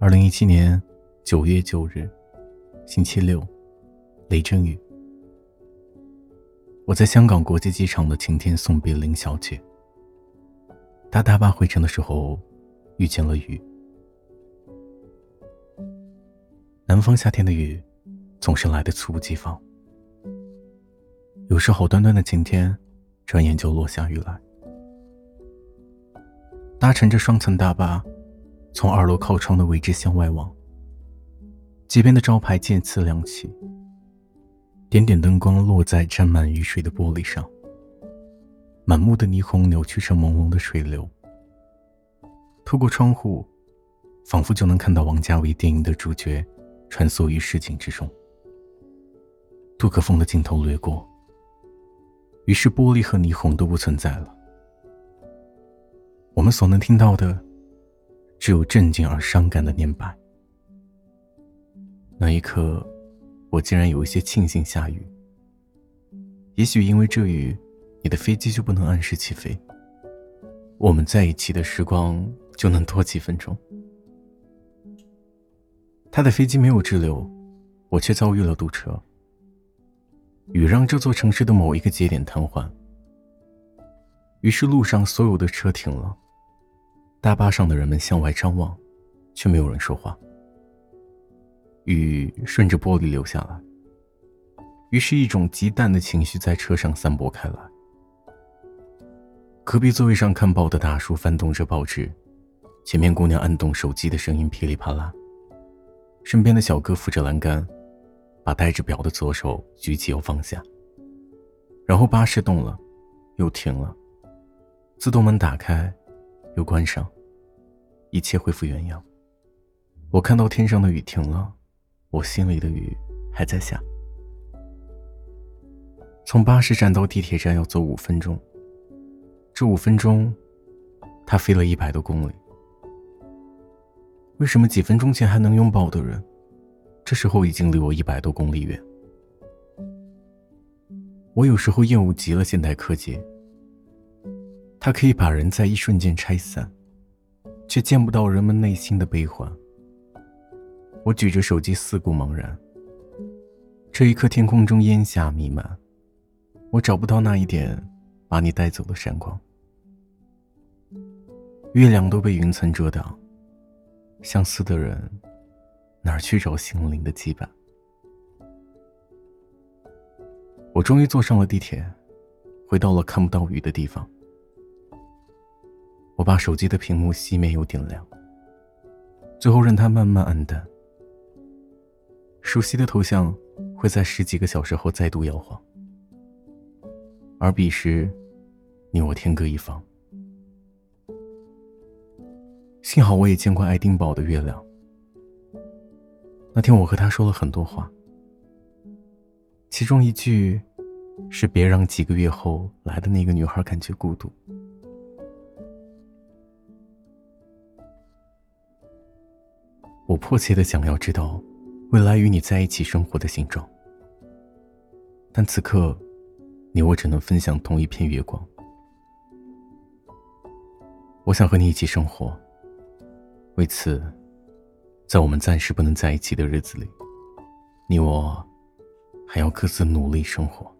二零一七年九月九日，星期六，雷阵雨。我在香港国际机场的晴天送别林小姐。搭大巴回程的时候，遇见了雨。南方夏天的雨，总是来的猝不及防。有时好端端的晴天，转眼就落下雨来。搭乘着双层大巴。从二楼靠窗的位置向外望，街边的招牌渐次亮起，点点灯光落在沾满雨水的玻璃上，满目的霓虹扭曲成朦胧的水流。透过窗户，仿佛就能看到王家卫电影的主角穿梭于市井之中。杜可风的镜头掠过，于是玻璃和霓虹都不存在了，我们所能听到的。只有震惊而伤感的念白。那一刻，我竟然有一些庆幸下雨。也许因为这雨，你的飞机就不能按时起飞，我们在一起的时光就能多几分钟。他的飞机没有滞留，我却遭遇了堵车。雨让这座城市的某一个节点瘫痪，于是路上所有的车停了。大巴上的人们向外张望，却没有人说话。雨顺着玻璃流下来，于是，一种极淡的情绪在车上散播开来。隔壁座位上看报的大叔翻动着报纸，前面姑娘按动手机的声音噼里啪啦，身边的小哥扶着栏杆，把带着表的左手举起又放下。然后巴士动了，又停了，自动门打开。又关上，一切恢复原样。我看到天上的雨停了，我心里的雨还在下。从巴士站到地铁站要走五分钟，这五分钟，他飞了一百多公里。为什么几分钟前还能拥抱的人，这时候已经离我一百多公里远？我有时候厌恶极了现代科技。它可以把人在一瞬间拆散，却见不到人们内心的悲欢。我举着手机四顾茫然，这一刻天空中烟霞弥漫，我找不到那一点把你带走的闪光。月亮都被云层遮挡，相思的人哪去找心灵的羁绊？我终于坐上了地铁，回到了看不到雨的地方。我把手机的屏幕熄灭又点亮，最后任它慢慢暗淡。熟悉的头像会在十几个小时后再度摇晃，而彼时，你我天各一方。幸好我也见过爱丁堡的月亮。那天我和他说了很多话，其中一句是“别让几个月后来的那个女孩感觉孤独”。我迫切的想要知道，未来与你在一起生活的形状。但此刻，你我只能分享同一片月光。我想和你一起生活。为此，在我们暂时不能在一起的日子里，你我还要各自努力生活。